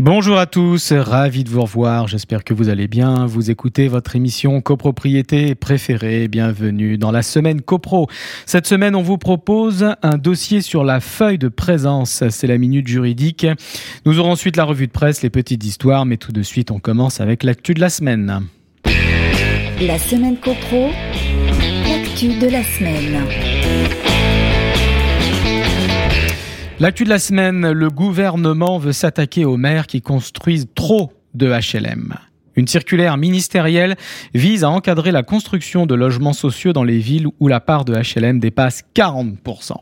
Bonjour à tous, ravi de vous revoir, j'espère que vous allez bien. Vous écoutez votre émission copropriété préférée, bienvenue dans la semaine copro. Cette semaine, on vous propose un dossier sur la feuille de présence, c'est la minute juridique. Nous aurons ensuite la revue de presse, les petites histoires, mais tout de suite, on commence avec l'actu de la semaine. La semaine copro, l'actu de la semaine. L'actu de la semaine, le gouvernement veut s'attaquer aux maires qui construisent trop de HLM. Une circulaire ministérielle vise à encadrer la construction de logements sociaux dans les villes où la part de HLM dépasse 40%.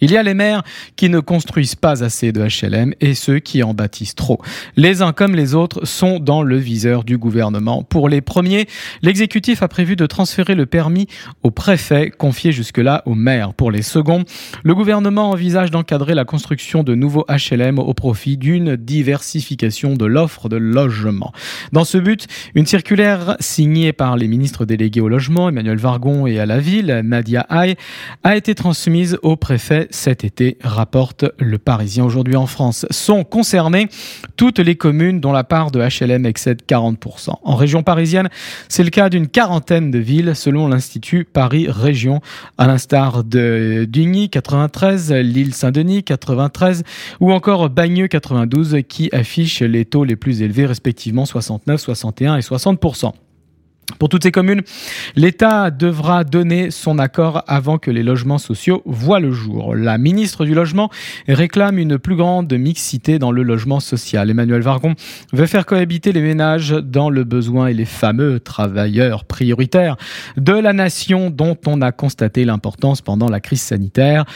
Il y a les maires qui ne construisent pas assez de HLM et ceux qui en bâtissent trop. Les uns comme les autres sont dans le viseur du gouvernement. Pour les premiers, l'exécutif a prévu de transférer le permis au préfet, confié jusque-là aux maires. Pour les seconds, le gouvernement envisage d'encadrer la construction de nouveaux HLM au profit d'une diversification de l'offre de logement. Dans ce but, une circulaire signée par les ministres délégués au logement, Emmanuel Vargon et à la ville, Nadia Haye, a été transmise au préfet cet été, rapporte le Parisien aujourd'hui en France. Sont concernées toutes les communes dont la part de HLM excède 40%. En région parisienne, c'est le cas d'une quarantaine de villes selon l'Institut Paris Région, à l'instar de Digny 93, Lille Saint-Denis 93 ou encore Bagneux 92 qui affichent les taux les plus élevés respectivement 69, 61 et 60%. Pour toutes ces communes, l'État devra donner son accord avant que les logements sociaux voient le jour. La ministre du Logement réclame une plus grande mixité dans le logement social. Emmanuel Vargon veut faire cohabiter les ménages dans le besoin et les fameux travailleurs prioritaires de la nation dont on a constaté l'importance pendant la crise sanitaire.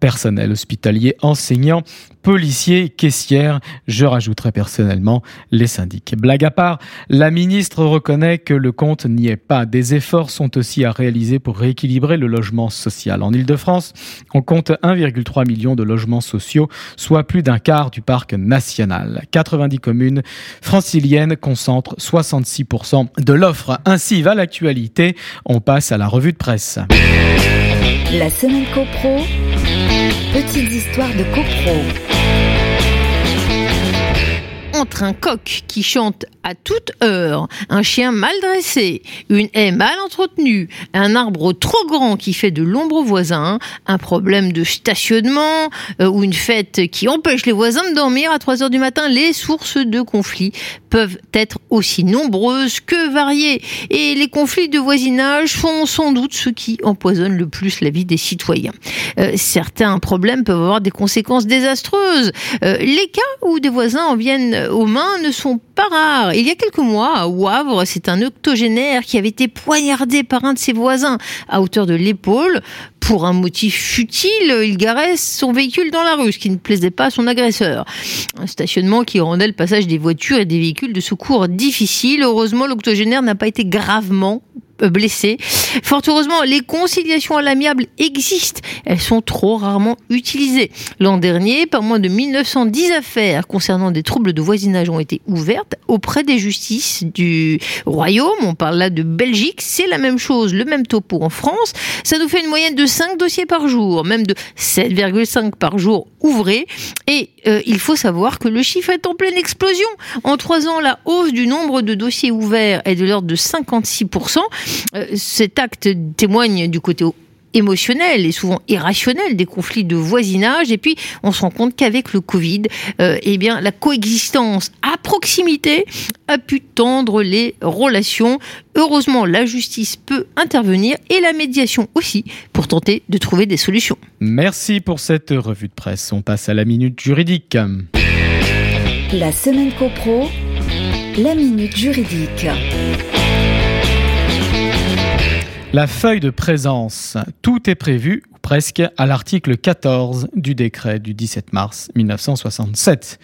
Personnel hospitalier, enseignants, policiers, caissières, je rajouterai personnellement les syndics. Blague à part, la ministre reconnaît que le compte n'y est pas. Des efforts sont aussi à réaliser pour rééquilibrer le logement social. En Ile-de-France, on compte 1,3 million de logements sociaux, soit plus d'un quart du parc national. 90 communes franciliennes concentrent 66% de l'offre. Ainsi va l'actualité. On passe à la revue de presse. La semaine copro, petites histoires de copro entre un coq qui chante à toute heure, un chien mal dressé, une haie mal entretenue, un arbre trop grand qui fait de l'ombre aux voisins, un problème de stationnement euh, ou une fête qui empêche les voisins de dormir à 3 heures du matin, les sources de conflits peuvent être aussi nombreuses que variées. Et les conflits de voisinage sont sans doute ceux qui empoisonnent le plus la vie des citoyens. Euh, certains problèmes peuvent avoir des conséquences désastreuses. Euh, les cas où des voisins en viennent aux mains ne sont pas rares. Il y a quelques mois, à Wavre, c'est un octogénaire qui avait été poignardé par un de ses voisins à hauteur de l'épaule. Pour un motif futile, il garait son véhicule dans la rue, ce qui ne plaisait pas à son agresseur. Un stationnement qui rendait le passage des voitures et des véhicules de secours difficile. Heureusement, l'octogénaire n'a pas été gravement euh, blessés. Fort heureusement, les conciliations à l'amiable existent. Elles sont trop rarement utilisées. L'an dernier, pas moins de 1910 affaires concernant des troubles de voisinage ont été ouvertes auprès des justices du Royaume. On parle là de Belgique. C'est la même chose, le même topo en France. Ça nous fait une moyenne de 5 dossiers par jour, même de 7,5 par jour ouvrés. Et euh, il faut savoir que le chiffre est en pleine explosion. En trois ans, la hausse du nombre de dossiers ouverts est de l'ordre de 56%. Euh, cet acte témoigne du côté émotionnel et souvent irrationnel des conflits de voisinage. Et puis, on se rend compte qu'avec le Covid, euh, eh bien, la coexistence à proximité a pu tendre les relations. Heureusement, la justice peut intervenir et la médiation aussi pour tenter de trouver des solutions. Merci pour cette revue de presse. On passe à la minute juridique. La semaine copro, la minute juridique. La feuille de présence, tout est prévu, presque, à l'article 14 du décret du 17 mars 1967.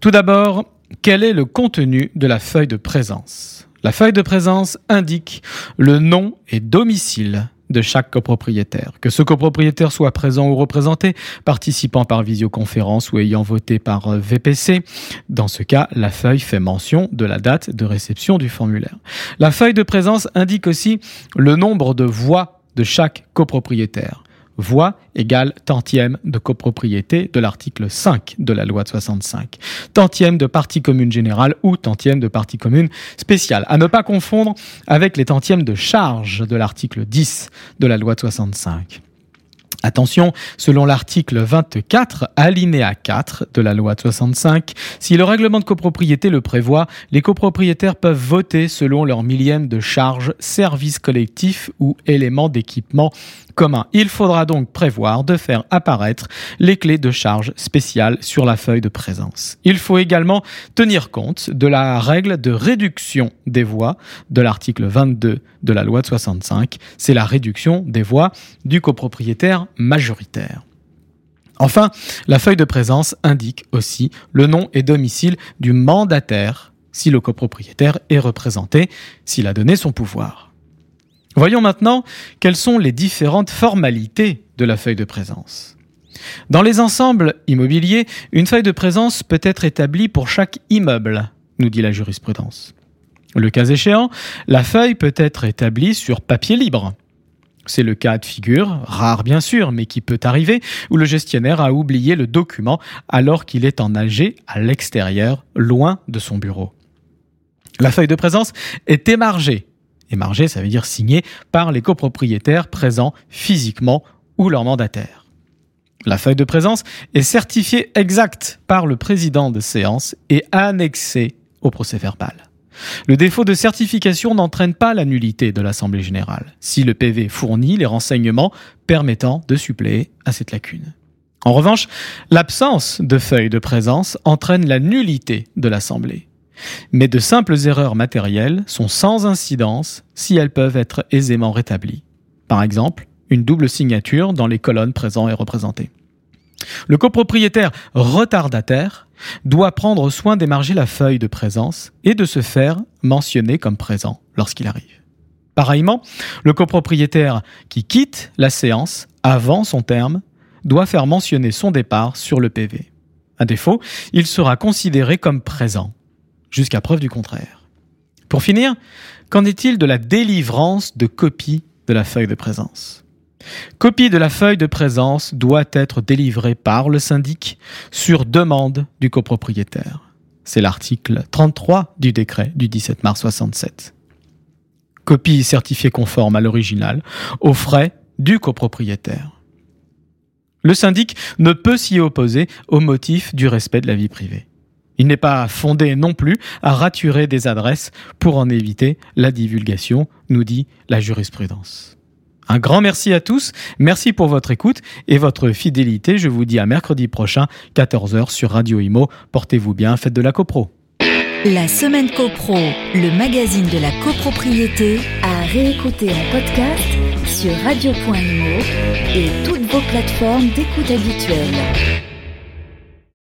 Tout d'abord, quel est le contenu de la feuille de présence? La feuille de présence indique le nom et domicile de chaque copropriétaire. Que ce copropriétaire soit présent ou représenté, participant par visioconférence ou ayant voté par euh, VPC. Dans ce cas, la feuille fait mention de la date de réception du formulaire. La feuille de présence indique aussi le nombre de voix de chaque copropriétaire voix égale tantième de copropriété de l'article 5 de la loi de 65. Tantième de partie commune générale ou tantième de partie commune spéciale. À ne pas confondre avec les tantièmes de charge de l'article 10 de la loi de 65. Attention, selon l'article 24, alinéa 4 de la loi de 65, si le règlement de copropriété le prévoit, les copropriétaires peuvent voter selon leur millième de charge, service collectif ou élément d'équipement Il faudra donc prévoir de faire apparaître les clés de charge spéciales sur la feuille de présence. Il faut également tenir compte de la règle de réduction des voix de l'article 22 de la loi de 65. C'est la réduction des voix du copropriétaire majoritaire. Enfin, la feuille de présence indique aussi le nom et domicile du mandataire si le copropriétaire est représenté, s'il a donné son pouvoir. Voyons maintenant quelles sont les différentes formalités de la feuille de présence. Dans les ensembles immobiliers, une feuille de présence peut être établie pour chaque immeuble, nous dit la jurisprudence. Le cas échéant, la feuille peut être établie sur papier libre. C'est le cas de figure, rare bien sûr, mais qui peut arriver, où le gestionnaire a oublié le document alors qu'il est en AG à l'extérieur, loin de son bureau. La feuille de présence est émargée Ça veut dire signé par les copropriétaires présents physiquement ou leur mandataire. La feuille de présence est certifiée exacte par le président de séance et annexée au procès verbal. Le défaut de certification n'entraîne pas la nullité de l'Assemblée générale, si le PV fournit les renseignements permettant de suppléer à cette lacune. En revanche, l'absence de feuille de présence entraîne la nullité de l'Assemblée. Mais de simples erreurs matérielles sont sans incidence si elles peuvent être aisément rétablies. Par exemple, une double signature dans les colonnes présentes et représentées. Le copropriétaire retardataire doit prendre soin d'émarger la feuille de présence et de se faire mentionner comme présent lorsqu'il arrive. Pareillement, le copropriétaire qui quitte la séance avant son terme doit faire mentionner son départ sur le PV. À défaut, il sera considéré comme présent jusqu'à preuve du contraire. Pour finir, qu'en est-il de la délivrance de copie de la feuille de présence? Copie de la feuille de présence doit être délivrée par le syndic sur demande du copropriétaire. C'est l'article 33 du décret du 17 mars 67. Copie certifiée conforme à l'original, aux frais du copropriétaire. Le syndic ne peut s'y opposer au motif du respect de la vie privée. Il n'est pas fondé non plus à raturer des adresses pour en éviter la divulgation, nous dit la jurisprudence. Un grand merci à tous, merci pour votre écoute et votre fidélité. Je vous dis à mercredi prochain, 14h sur Radio Imo. Portez-vous bien, faites de la copro. La semaine copro, le magazine de la copropriété, à réécouter en podcast sur radio.imo et toutes vos plateformes d'écoute habituelles.